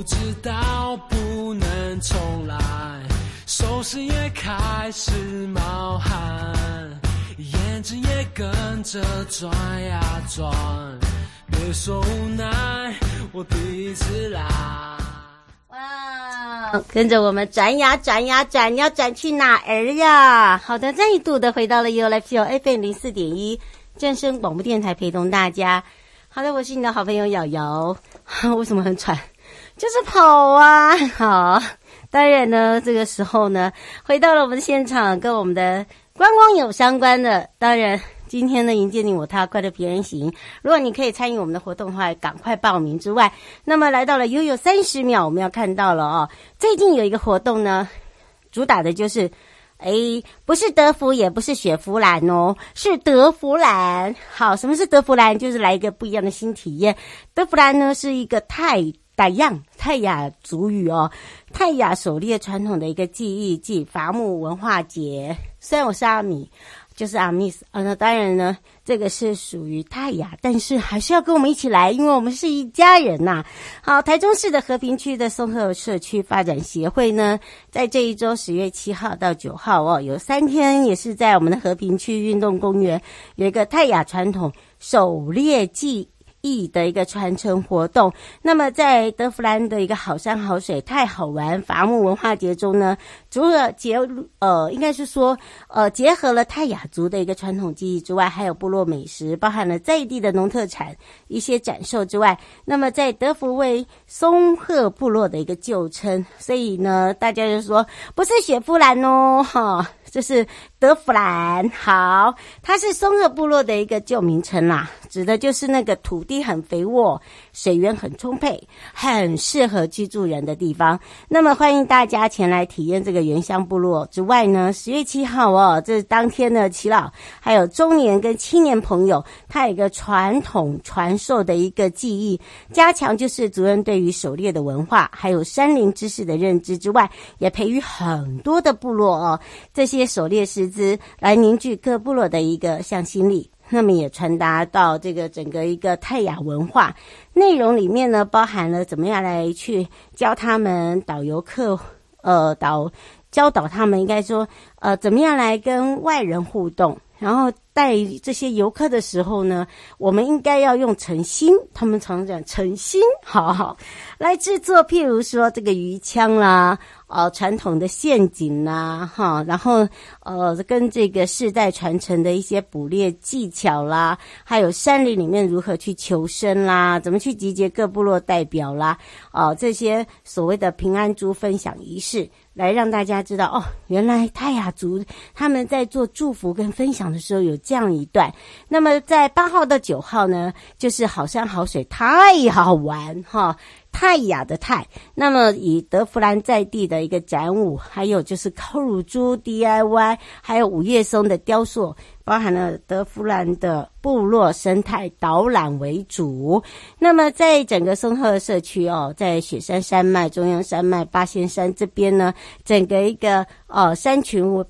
不知道，不能重来，手心也开始冒汗，眼睛也跟着转呀转。别说无奈，我第一次来。哇，跟着我们转呀转呀转，你要转去哪儿呀？好的，再度的回到了 U Life Show FM 零四点一正声广播电台，陪同大家。好的，我是你的好朋友瑶瑶。为什么很喘？就是跑啊！好，当然呢，这个时候呢，回到了我们的现场，跟我们的观光有相关的。当然，今天呢，迎接你我他，快乐平安行。如果你可以参与我们的活动的话，赶快报名之外，那么来到了悠悠三十秒，我们要看到了哦，最近有一个活动呢，主打的就是。哎，不是德芙，也不是雪佛兰哦，是德芙兰。好，什么是德芙兰？就是来一个不一样的新体验。德芙兰呢，是一个泰傣样泰雅族语哦，泰雅狩猎传统的一个记忆暨伐木文化节。虽然我是阿米。就是阿密斯啊，那当然呢，这个是属于泰雅，但是还是要跟我们一起来，因为我们是一家人呐、好，台中市的和平区的松鹤社区发展协会呢，在这一周十月七号到九号哦，有三天也是在我们的和平区运动公园有一个泰雅传统狩猎季。意的一个传承活动，那么在德芙兰的一个好山好水太好玩伐木文化节中呢，除了结呃，应该是说呃，结合了泰雅族的一个传统技艺之外，还有部落美食，包含了在地的农特产一些展售之外，那么在德福为松鹤部落的一个旧称，所以呢，大家就说不是雪佛兰哦，哈。这是德芙兰，好，它是松鹤部落的一个旧名称啦，指的就是那个土地很肥沃、水源很充沛、很适合居住人的地方。那么欢迎大家前来体验这个原乡部落之外呢，十月七号哦，这是当天的耆老还有中年跟青年朋友，他有一个传统传授的一个技艺，加强就是族人对于狩猎的文化还有山林知识的认知之外，也培育很多的部落哦，这些。狩猎师资来凝聚各部落的一个向心力，那么也传达到这个整个一个泰雅文化。内容里面呢，包含了怎么样来去教他们导游课，呃导教导他们应该说呃怎么样来跟外人互动，然后带这些游客的时候呢，我们应该要用诚心，他们常讲诚心，好好 来制作，譬如说这个鱼枪啦。呃，传统的陷阱啦、哈，然后呃，跟这个世代传承的一些捕猎技巧啦，还有山林里面如何去求生啦，怎么去集结各部落代表啦，哦、这些所谓的平安猪分享仪式，来让大家知道哦，原来泰雅族他们在做祝福跟分享的时候有这样一段。那么在八号到九号呢，就是好山好水，太好玩哈。泰雅的泰，那么以德芙兰在地的一个展舞，还有就是烤乳猪 DIY，还有五叶松的雕塑，包含了德芙兰的部落生态导览为主。那么在整个松鹤社区哦，在雪山山脉、中央山脉、八仙山这边呢，整个一个呃山群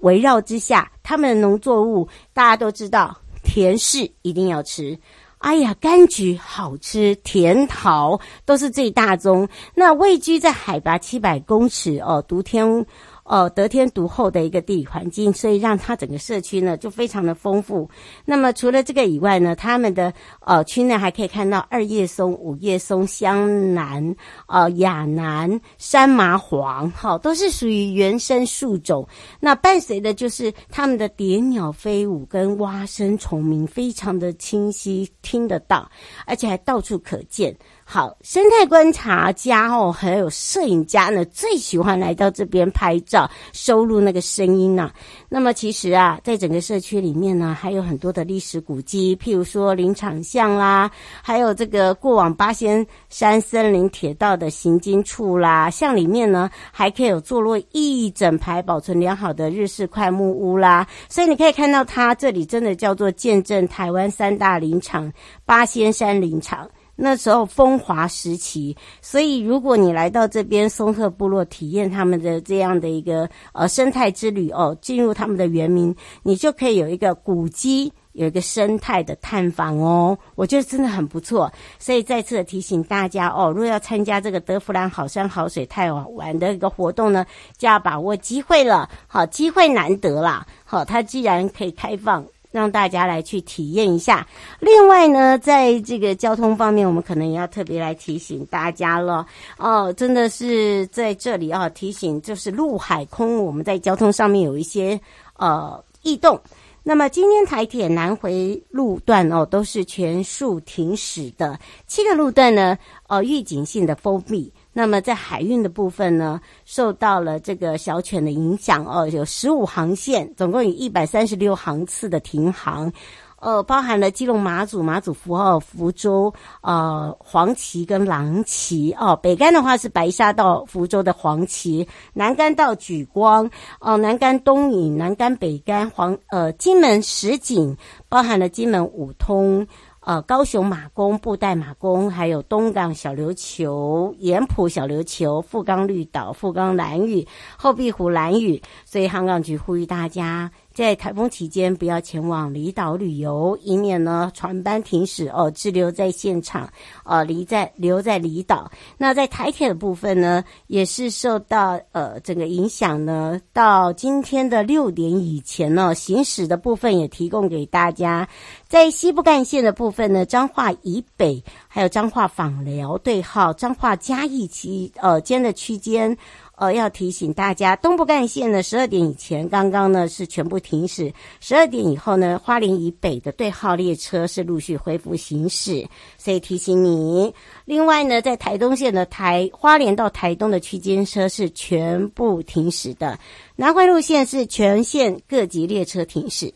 围绕之下，他们的农作物大家都知道，甜柿一定要吃。哎呀，柑橘好吃，甜桃都是最大宗。那位居在海拔七百公尺哦，独天。哦，得天独厚的一个地理环境，所以让它整个社区呢就非常的丰富。那么除了这个以外呢，他们的呃区内还可以看到二叶松、五叶松、香楠、呃亚楠、山麻黄，哈、都是属于原生树种。那伴随的就是他们的蝶鸟飞舞跟蛙声虫鸣，非常的清晰听得到，而且还到处可见。好，生态观察家哦，还有摄影家呢，最喜欢来到这边拍照，收录那个声音呐、啊。那么其实啊，在整个社区里面呢，还有很多的历史古迹，譬如说林场巷啦，还有这个过往八仙山森林铁道的行经处啦。像里面呢，还可以有坐落一整排保存良好的日式桧木屋啦。所以你可以看到，它这里真的叫做见证台湾三大林场——八仙山林场。那时候风华时期，所以如果你来到这边松鹤部落体验他们的这样的一个呃生态之旅哦，进入他们的原民，你就可以有一个古迹，有一个生态的探访哦，我觉得真的很不错。所以再次的提醒大家哦，如果要参加这个德芙兰好山好水太好玩的一个活动呢，就要把握机会了。好，机会难得啦。好，它既然可以开放。让大家来去体验一下。另外呢，在这个交通方面，我们可能也要特别来提醒大家了哦。真的是在这里啊，提醒就是陆海空，我们在交通上面有一些呃异动。那么今天台铁南回路段哦，都是全数停驶的，七个路段呢，呃，预警性的封闭。那么在海运的部分呢，受到了这个小犬的影响哦，有十五航线，总共有一百三十六航次的停航，呃，包含了基隆马祖、马祖福澳、福州、呃黄旗跟郎旗哦。北竿的话是白沙到福州的黄旗，南竿到莒光哦，南竿东引、南竿北竿、黄呃金门石井，包含了金门五通。呃，高雄马公、布袋马公，还有东港小琉球、盐埔小琉球、富冈绿岛、富冈蓝屿、后壁湖蓝屿，所以航港局呼吁大家。在台风期间，不要前往离岛旅游，以免呢船班停驶哦，滞留在现场，呃，离在留在离岛。那在台铁的部分呢，也是受到呃整个影响呢。到今天的六点以前呢，行驶的部分也提供给大家。在西部干线的部分呢，彰化以北，还有彰化访寮对号、彰化嘉义期呃间的区间。呃，要提醒大家，东部干线呢，十二点以前刚刚呢是全部停驶，十二点以后呢，花莲以北的对号列车是陆续恢复行驶，所以提醒你。另外呢，在台东线的台花莲到台东的区间车是全部停驶的，南回路线是全线各级列车停驶，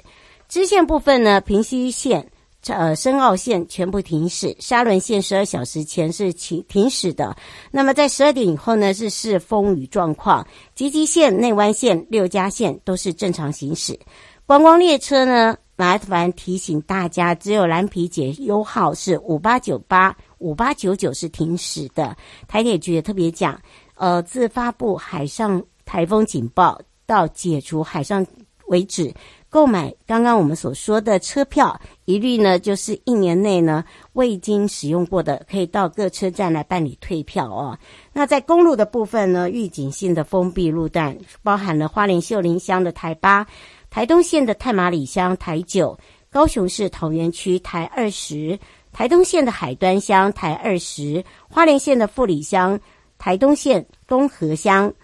支线部分呢，平溪线。呃，深澳线全部停驶，沙仑线十二小时前是停停驶的。那么在十二点以后呢，是视风雨状况。吉吉线、内湾线、六家线都是正常行驶。观光列车呢，麻烦提醒大家，只有蓝皮解忧号是五八九八、五八九九是停驶的。台铁局也特别讲，呃，自发布海上台风警报到解除海上为止。购买刚刚我们所说的车票，一律呢就是一年内呢未经使用过的，可以到各车站来办理退票哦。那在公路的部分呢，预警性的封闭路段包含了花莲秀林乡的台八、台东县的太麻里乡台九、高雄市桃园区台二十、台东县的海端乡台二十、花莲县的富里乡、台东县东河乡、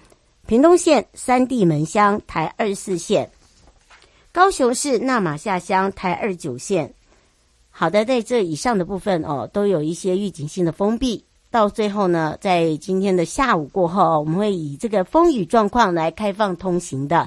屏东县三地门乡台二十四线。高雄市那玛下乡台二九线，好的，在这以上的部分哦，都有一些预警性的封闭。到最后呢，在今天的下午过后，我们会以这个风雨状况来开放通行的。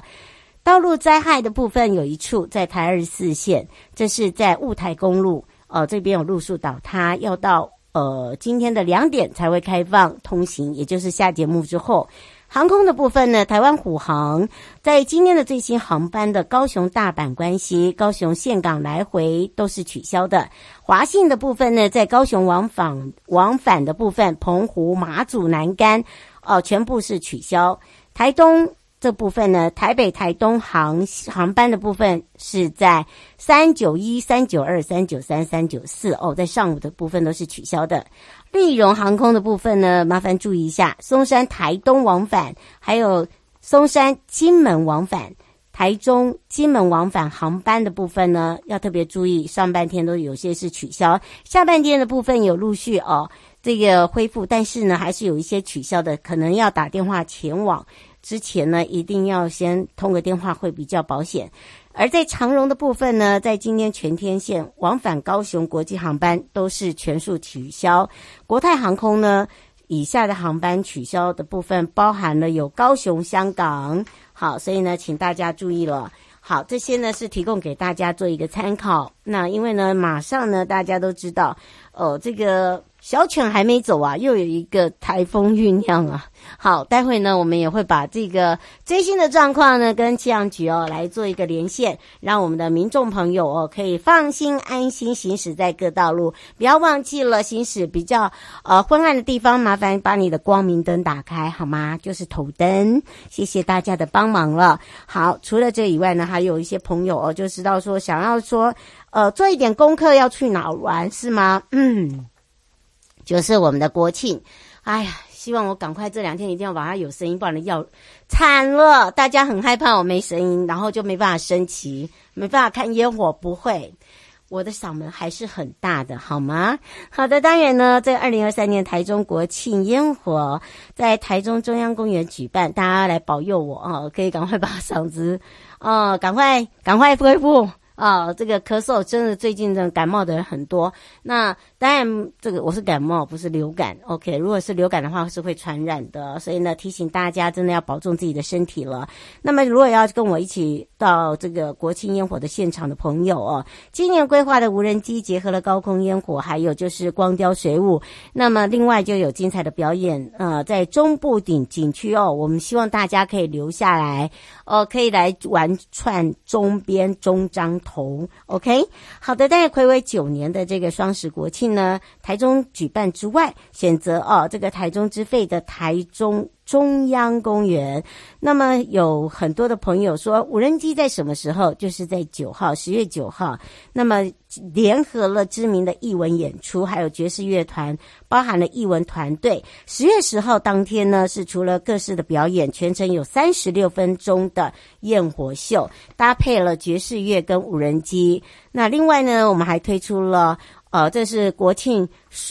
道路灾害的部分有一处在台二四线，这是在雾台公路哦，这边有路树倒塌，要到呃今天的两点才会开放通行，也就是下节目之后。航空的部分呢，台湾虎航在今天的最新航班的高雄大阪关西、高雄岘港来回都是取消的。华信的部分呢，在高雄往返往返的部分，澎湖、马祖、南竿哦，全部是取消。台东这部分呢，台北、台东航航班的部分是在三九一、三九二、三九三、三九四哦，在上午的部分都是取消的。丽荣航空的部分呢，麻烦注意一下，松山、台东往返，还有松山、金门往返。台中、金门往返航班的部分呢，要特别注意，上半天都有些是取消，下半天的部分有陆续哦，这个恢复，但是呢，还是有一些取消的，可能要打电话前往之前呢，一定要先通个电话会比较保险。而在长荣的部分呢，在今天全天线往返高雄国际航班都是全数取消，国泰航空呢，以下的航班取消的部分包含了有高雄、香港。好，所以呢，请大家注意了。好，这些呢是提供给大家做一个参考。那因为呢，马上呢，大家都知道，哦，这个。小犬还没走啊，又有一个台风酝酿啊。好，待会呢，我们也会把这个最新的状况呢，跟气象局哦来做一个连线，让我们的民众朋友哦可以放心安心行驶在各道路。不要忘记了行驶比较呃昏暗的地方，麻烦把你的光明灯打开好吗？就是头灯。谢谢大家的帮忙了。好，除了这以外呢，还有一些朋友哦就知道说想要说呃做一点功课要去哪玩是吗？嗯。就是我们的国庆，哎呀，希望我赶快这两天一定要把它有声音，不然要惨了。大家很害怕我没声音，然后就没办法升旗，没办法看烟火。不会，我的嗓门还是很大的，好吗？好的，当然呢，在二零二三年台中国庆烟火在台中中央公园举办，大家来保佑我啊，可以赶快把嗓子哦，赶快赶快恢复。啊，这个咳嗽真的最近这感冒的人很多。那当然，这个我是感冒，不是流感。OK，如果是流感的话，是会传染的。所以呢，提醒大家真的要保重自己的身体了。那么，如果要跟我一起到这个国庆烟火的现场的朋友哦，今年规划的无人机结合了高空烟火，还有就是光雕水舞。那么，另外就有精彩的表演。呃，在中部顶景区哦，我们希望大家可以留下来。哦，可以来玩串中边中彰头，OK，好的。大家睽违九年的这个双十国庆呢，台中举办之外，选择哦这个台中之肺的台中。中央公园，那么有很多的朋友说，无人机在什么时候？就是在九号，十月九号。那么联合了知名的艺文演出，还有爵士乐团，包含了艺文团队。十月十号当天呢，是除了各式的表演，全程有三十六分钟的焰火秀，搭配了爵士乐跟无人机。那另外呢，我们还推出了，呃，这是国庆，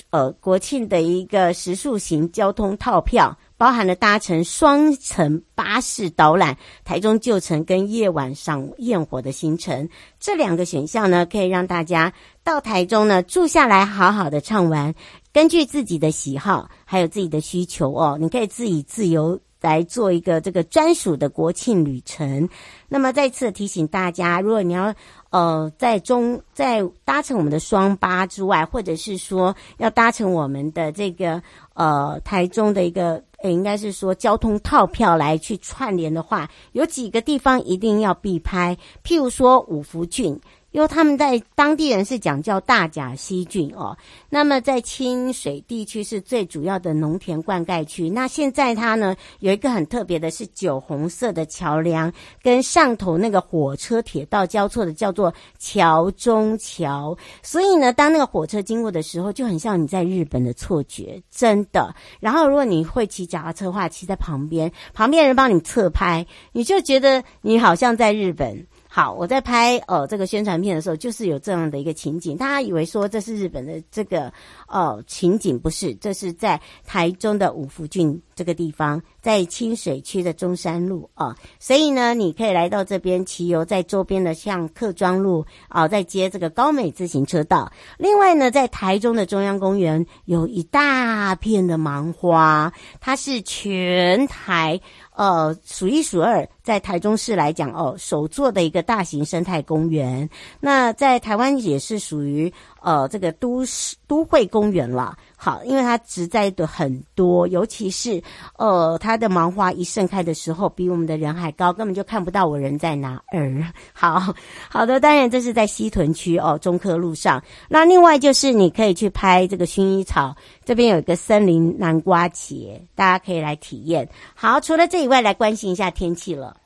呃，国庆的一个时速型交通套票。包含了搭乘双层巴士导览台中旧城跟夜晚赏焰火的行程，这两个选项呢，可以让大家到台中呢住下来，好好的畅玩。根据自己的喜好还有自己的需求哦，你可以自己自由来做一个这个专属的国庆旅程。那么再次提醒大家，如果你要呃在中在搭乘我们的双八之外，或者是说要搭乘我们的这个呃台中的一个。也，应该是说交通套票来去串联的话，有几个地方一定要必拍，譬如说五福郡。因为他们在当地人是讲叫大甲溪郡哦，那么在清水地区是最主要的农田灌溉区。那现在它呢有一个很特别的是酒红色的桥梁，跟上头那个火车铁道交错的叫做桥中桥。所以呢，当那个火车经过的时候，就很像你在日本的错觉，真的。然后如果你会骑脚踏车的话，骑在旁边，旁边人帮你侧拍，你就觉得你好像在日本。好，我在拍呃这个宣传片的时候，就是有这样的一个情景，大家以为说这是日本的这个呃情景，不是，这是在台中的五福郡这个地方，在清水区的中山路啊、所以呢，你可以来到这边骑游，在周边的像客庄路啊、呃，再接这个高美自行车道。另外呢，在台中的中央公园有一大片的芒花，它是全台。呃，数一数二，在台中市来讲，哦，首座的一个大型生态公园。那在台湾也是属于呃这个都市都会公园了。好，因为它植栽的很多，尤其是呃它的芒花一盛开的时候，比我们的人还高，根本就看不到我人在哪儿。好好的，当然这是在西屯区哦，中科路上。那另外就是你可以去拍这个薰衣草，这边有一个森林南瓜节，大家可以来体验。好，除了这以外，来关心一下天气了。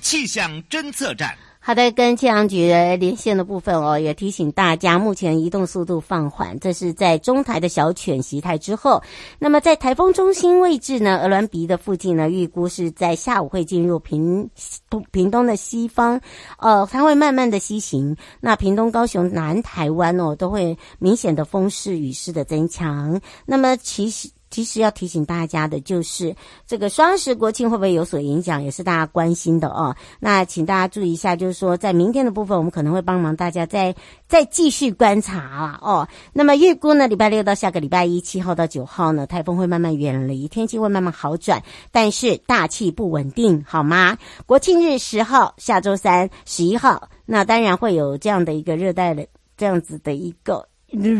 气象侦测站。好的，跟气象局连线的部分哦，也提醒大家，目前移动速度放缓，这是在中台的小犬袭台之后。那么在台风中心位置呢，鹅銮鼻的附近呢，预估是在下午会进入屏东屏东的西方，呃，它会慢慢的西行。那屏东、高雄、南台湾哦，都会明显的风势、雨势的增强。那么其实。其实要提醒大家的就是，这个双十国庆会不会有所影响，也是大家关心的哦。那请大家注意一下，就是说在明天的部分，我们可能会帮忙大家再再继续观察啊哦。那么预估呢，礼拜六到下个礼拜一，七号到九号呢，台风会慢慢远离，天气会慢慢好转，但是大气不稳定，好吗？国庆日十号，下周三十一号，那当然会有这样的一个热带的这样子的一个。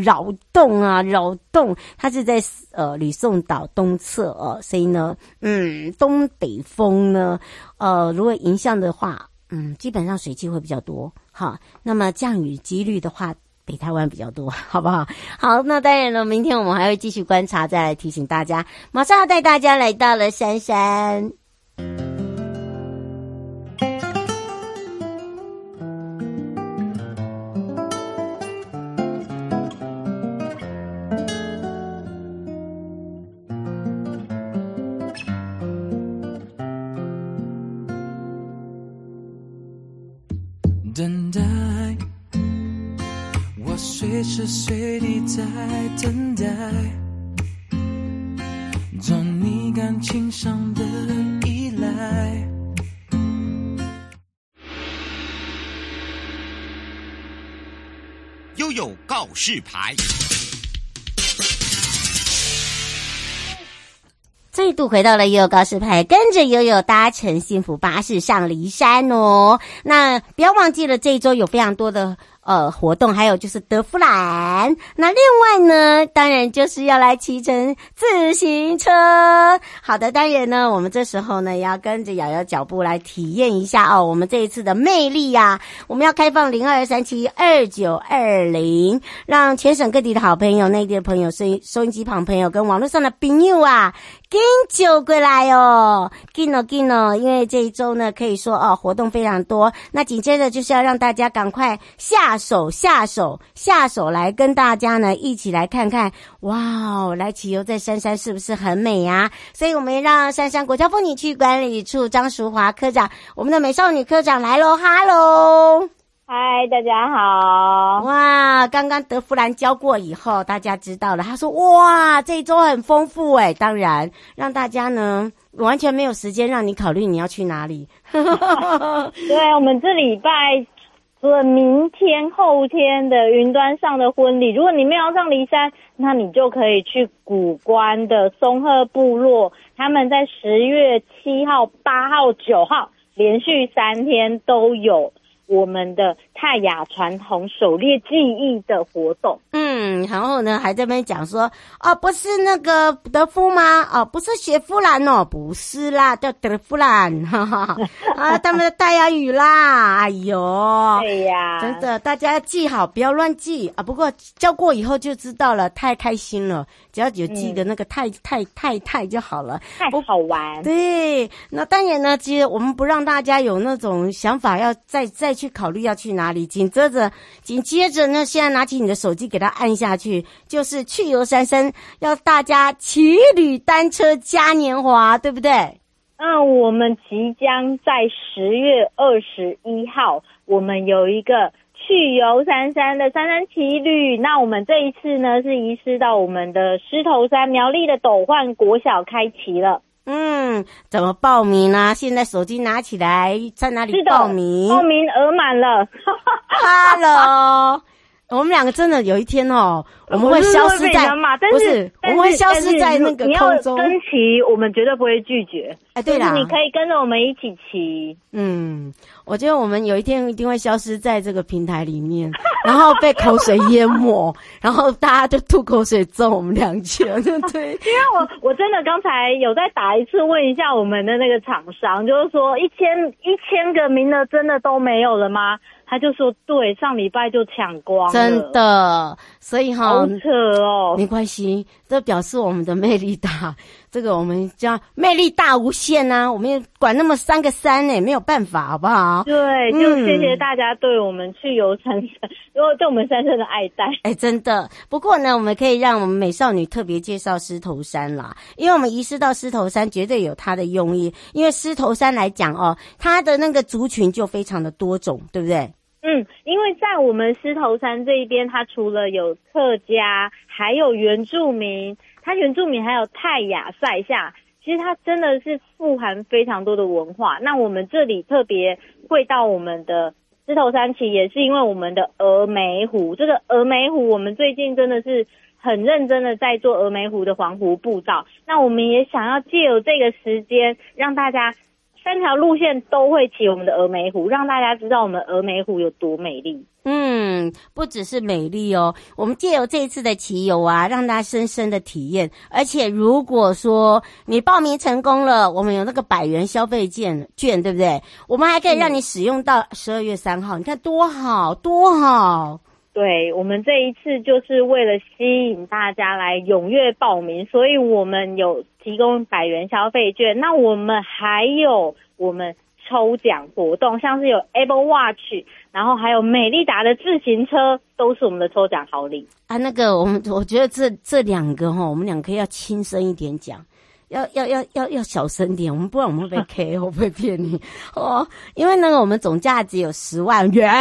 扰动啊，扰动，它是在呃吕宋岛东侧哦，所以呢，嗯，东北风呢，呃，如果迎向的话，嗯，基本上水汽会比较多，好，那么降雨几率的话，北台湾比较多，好不好？好，那当然了，明天我们还会继续观察，再来提醒大家，马上要带大家来到了杉杉。做你感情上的依赖。悠悠告示牌，再度回到了悠悠告示牌，跟着悠悠搭乘幸福巴士上骊山哦。那不要忘记了，这一周有非常多的。呃，活动还有就是德芙兰，那另外呢，当然就是要来骑乘自行车。好的，当然呢，我们这时候呢，也要跟着瑶瑶脚步来体验一下哦，我们这一次的魅力呀、啊。我们要开放零二三七二九二零，让全省各地的好朋友、内地的朋友、收收音机旁朋友跟网络上的朋友啊。跟酒过来哦，跟哦跟哦，因为这一周呢，可以说哦，活动非常多。那紧接着就是要让大家赶快下手下手下手来跟大家呢一起来看看，哇哦，来骑游在杉杉是不是很美呀？所以我们让杉杉国家风景区管理处张淑华科长，我们的美少女科长来喽，哈喽。嗨，大家好！哇，刚刚德芙兰教过以后，大家知道了。他说：“哇，这一周很丰富哎！”当然，让大家呢完全没有时间让你考虑你要去哪里。对，我们这礼拜除除了明天、后天的云端上的婚礼，如果你没有上骊山，那你就可以去古关的松鹤部落，他们在十月七号、八号、九号连续三天都有。我们的泰雅传统狩猎技艺的活动，嗯，然后呢，还在那边讲说，哦，不是那个德夫吗？哦，不是雪夫兰哦，不是啦，叫德夫兰，哈哈，啊，他们的泰雅语啦，哎呦，对呀，真的，大家要记好，不要乱记啊。不过教过以后就知道了，太开心了，只要有记得那个泰泰泰泰就好了，太好玩。对，那当然呢，其实我们不让大家有那种想法，要再再。去考虑要去哪里，紧接着，紧接着呢，现在拿起你的手机给它按下去，就是去游杉杉，要大家骑旅单车嘉年华，对不对？嗯，我们即将在十月二十一号，我们有一个去游三山的三山骑旅。那我们这一次呢，是移师到我们的狮头山苗栗的斗焕国小开骑了。嗯，怎么报名呢？现在手机拿起来，在哪里报名？报名额满了。哈喽，我们两个真的有一天哦，我们会消失在，不是，我们会消失在那个空中。跟骑，我们绝对不会拒绝。哎，对了，你可以跟着我们一起骑。嗯。我觉得我们有一天一定会消失在这个平台里面，然后被口水淹没，然后大家就吐口水揍我们两拳，对。因为我我真的刚才有再打一次问一下我们的那个厂商，就是说一千一千个名额真的都没有了吗？他就说对，上礼拜就抢光了，真的，所以哈，好扯哦，没关系，这表示我们的魅力大。这个我们叫魅力大无限啊！我们也管那么三个山呢，没有办法，好不好？对，就谢谢大家对我们去游山神，因 为对我们山神的爱戴。哎，真的。不过呢，我们可以让我们美少女特别介绍狮头山啦，因为我们移师到狮头山，绝对有它的用意。因为狮头山来讲哦，它的那个族群就非常的多种，对不对？嗯，因为在我们狮头山这一边，它除了有客家，还有原住民。它原住民还有泰雅赛夏，其实它真的是富含非常多的文化。那我们这里特别会到我们的狮头山骑，也是因为我们的峨眉湖。这个峨眉湖，我们最近真的是很认真的在做峨眉湖的环湖步道。那我们也想要借由这个时间，让大家三条路线都会骑我们的峨眉湖，让大家知道我们峨眉湖有多美丽。嗯，不只是美丽哦，我们借由这一次的骑游啊，让大家深深的体验。而且如果说你报名成功了，我们有那个百元消费券券，对不对？我们还可以让你使用到十二月三号，嗯，你看多好多好。对，我们这一次就是为了吸引大家来踊跃报名，所以我们有提供百元消费券。那我们还有我们。抽奖活动，像是有 Apple Watch，然后还有美利达的自行车，都是我们的抽奖好礼啊。那个，我们我觉得这这两个哈，我们两个要轻声一点讲。要要要要要小声点，我们不然我们会被 K，我不会骗你哦？因为呢，我们总价值有十万元，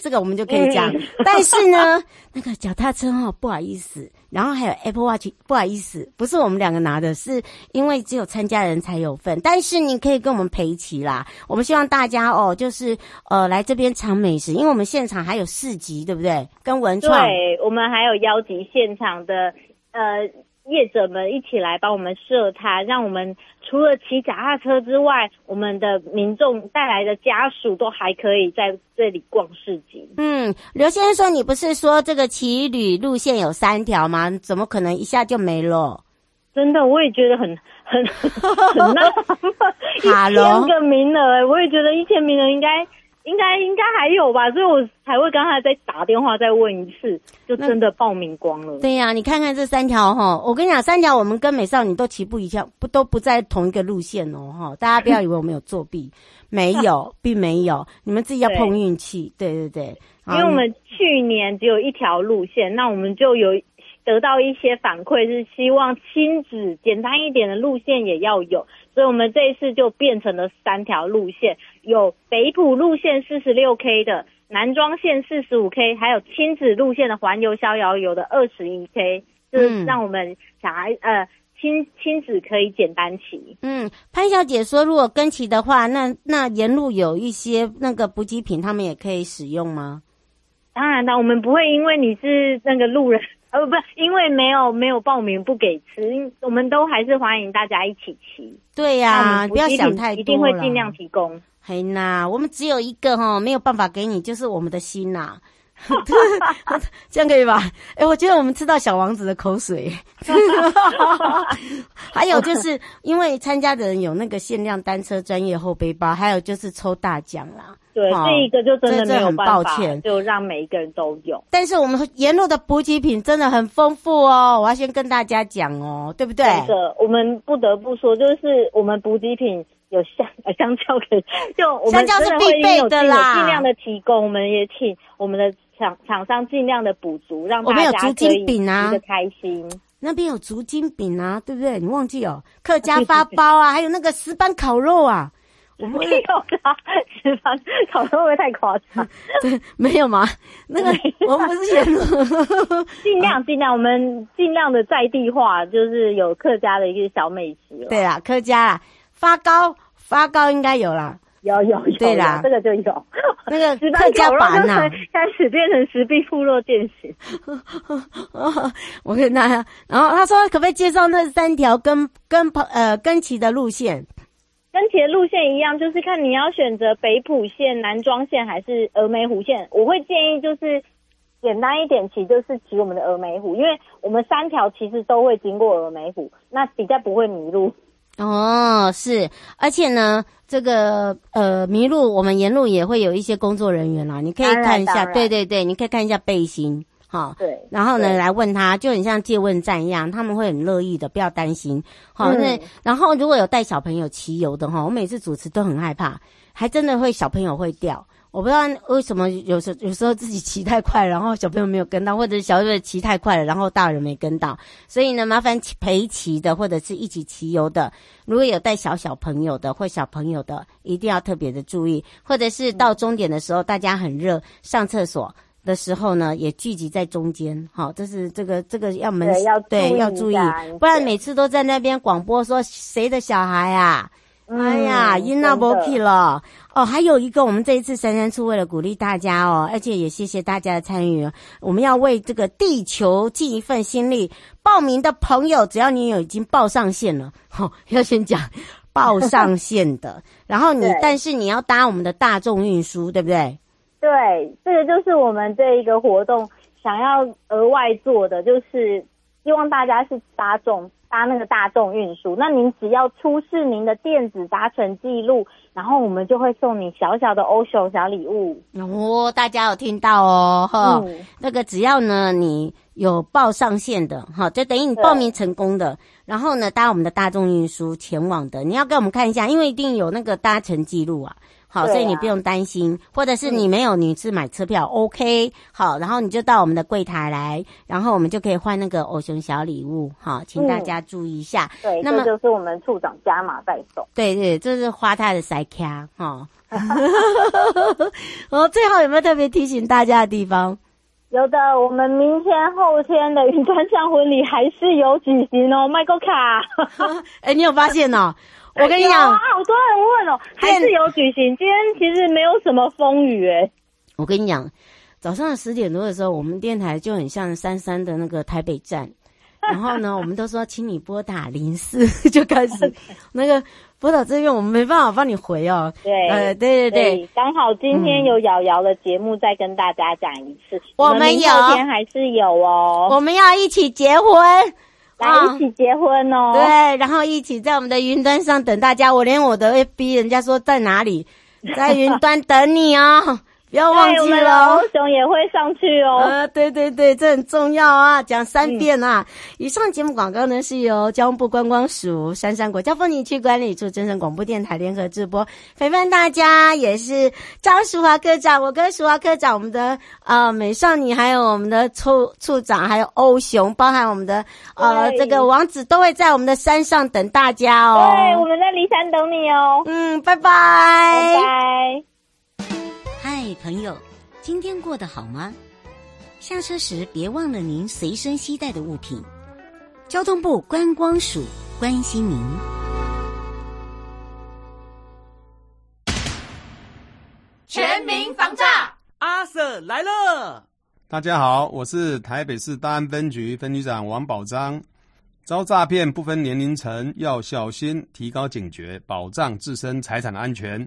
这个我们就可以讲。嗯、但是呢，那个脚踏车哦，不好意思，然后还有 Apple Watch，不好意思，不是我们两个拿的，是因为只有参加人才有份。但是你可以跟我们陪骑啦。我们希望大家哦，就是呃来这边尝美食，因为我们现场还有市集，对不对？跟文创，对，我们还有邀集现场的呃。业者们一起来帮我们设摊，让我们除了骑脚踏车之外，我们的民众带来的家属都还可以在这里逛市集。嗯，刘先生说你不是说这个骑旅路线有三条吗？怎么可能一下就没了？真的，我也觉得很很 很纳闷，一千个名额，我也觉得一千名额应该。应该应该还有吧，所以我才会刚才再打电话再问一次，就真的报名光了。对呀、啊，你看看这三条哈，我跟你讲，三条我们跟美少女都齐步一样，不都不在同一个路线哦哈，大家不要以为我们 有作弊，没有，并没有，你们自己要碰运气。对对对，因为我们去年只有一条路线，那我们就有得到一些反馈，是希望亲子简单一点的路线也要有。所以，我们这一次就变成了三条路线，有北浦路线四十六 K 的，南庄线四十五 K，还有亲子路线的环游逍遥游的二十一 K，就是让我们小孩呃亲亲子可以简单骑。嗯，潘小姐说，如果跟骑的话，那那沿路有一些那个补给品，他们也可以使用吗？当然的，我们不会因为你是那个路人。呃，不是，因为没有没有报名不给吃，我们都还是欢迎大家一起骑。对呀、啊，不要想太多，一定会尽量提供。嘿呐，我们只有一个哈，没有办法给你，就是我们的心呐。这样可以吧？哎、欸，我觉得我们吃到小王子的口水。还有就是因为参加的人有那个限量单车专业后背包，还有就是抽大奖啦。对，这一个就真的没有办法，很抱歉，就让每一个人都有。但是我们沿路的补给品真的很丰富哦，我要先跟大家讲哦，对不对？是的，我们不得不说，就是我们补给品有香呃香蕉可以，就我们香蕉是必备的啦，尽量的提供，我们也请我们的厂厂商尽量的补足，让大家吃的开心。那边有竹筋饼啊，对不对？你忘记哦，客家发包啊，还有那个石斑烤肉啊。我没有啦，石斑烤肉会不会太夸张？对，没有吗？那个我们不是沿路尽量尽量，我们尽量的在地化，就是有客家的一个小美食。对啊，客家啦，发糕发糕应该有啦，有有有，对啦，这个就有。那个 客家版呐，开始变成石壁部落店型。我跟大家，然后他说可不可以介绍那三条跟跟跑呃跟骑的路线？跟骑的路线一样，就是看你要选择北浦线、南庄线还是峨眉湖线。我会建议就是简单一点骑，就是骑我们的峨眉湖，因为我们三条其实都会经过峨眉湖，那比较不会迷路。哦，是，而且呢，这个呃，迷路我们沿路也会有一些工作人员啦，你可以看一下，对对对，你可以看一下背心，好，对，然后呢来问他，就很像借问站一样，他们会很乐意的，不要担心，好，嗯、那然后如果有带小朋友骑游的哈，我每次主持都很害怕，还真的会小朋友会掉。我不知道为什么有时有时候自己骑太快，然后小朋友没有跟到，或者小朋友骑太快了，然后大人没跟到。所以呢，麻烦陪骑的或者是一起骑游的，如果有带小小朋友的或小朋友的，一定要特别的注意。或者是到终点的时候，大家很热，上厕所的时候呢，也聚集在中间。好，这是这个这个要门对要注意，对要注意，不然每次都在那边广播说谁的小孩啊？嗯、哎呀，因那不去了哦。还有一个，我们这一次三三处为了鼓励大家哦，而且也谢谢大家的参与，我们要为这个地球尽一份心力。报名的朋友，只要你有已经报上线了，好、哦，要先讲报上线的，然后你但是你要搭我们的大众运输，对不对？对，这个就是我们这一个活动想要额外做的，就是希望大家是搭众。搭那个大众运输，那您只要出示您的电子搭乘记录，然后我们就会送你小小的欧熊小礼物。哦。大家有听到哦，哈、嗯，那个只要呢你有报上线的，哈，就等于你报名成功的，然后呢搭我们的大众运输前往的，你要给我们看一下，因为一定有那个搭乘记录啊。好，所以你不用担心，啊，或者是你没有，你是买车票，嗯，OK。好，然后你就到我们的柜台来，然后我们就可以换那个偶熊小礼物。好，请大家注意一下。嗯、对，那么就是我们处长加码在手。对对，这是花他的塞卡哈。哦，最后有没有特别提醒大家的地方？有的，我们明天后天的云端上婚礼还是有举行哦，麦克卡。哎，你有发现哦？我跟你讲，啊，好多人问哦，还是有举行。今天其实没有什么风雨诶。我跟你讲，早上十点多的时候，我们电台就很像三三的那个台北站。然后呢，我们都说请你拨打零四，就开始那个拨打这边，我们没办法帮你回哦。对，呃，对对对，刚好今天有瑶瑶的节目，再跟大家讲一次。我们有，还是有哦。我们要一起结婚。来一起结婚哦！对，然后一起在我们的云端上等大家。我连我的 FB 人家说在哪里，在云端等你哦。不要忘记了，欧熊也会上去哦。呃，对对对，这很重要啊，讲三遍啊。嗯、以上节目广告呢是由交通部观光署、杉山国家风景区管理处、真声广播电台联合直播，陪伴大家也是张淑华科长，我跟淑华科长，我们的呃美少女，还有我们的处处长，还有欧熊，包含我们的呃这个王子，都会在我们的山上等大家哦。对，我们在骊山等你哦。嗯，拜拜，拜拜。嗨，朋友，今天过得好吗？下车时别忘了您随身携带的物品。交通部观光署关心您。全民防诈，阿 Sir 来了。大家好，我是台北市大安分局分局长王宝章。遭诈骗不分年龄层，要小心，提高警觉，保障自身财产的安全。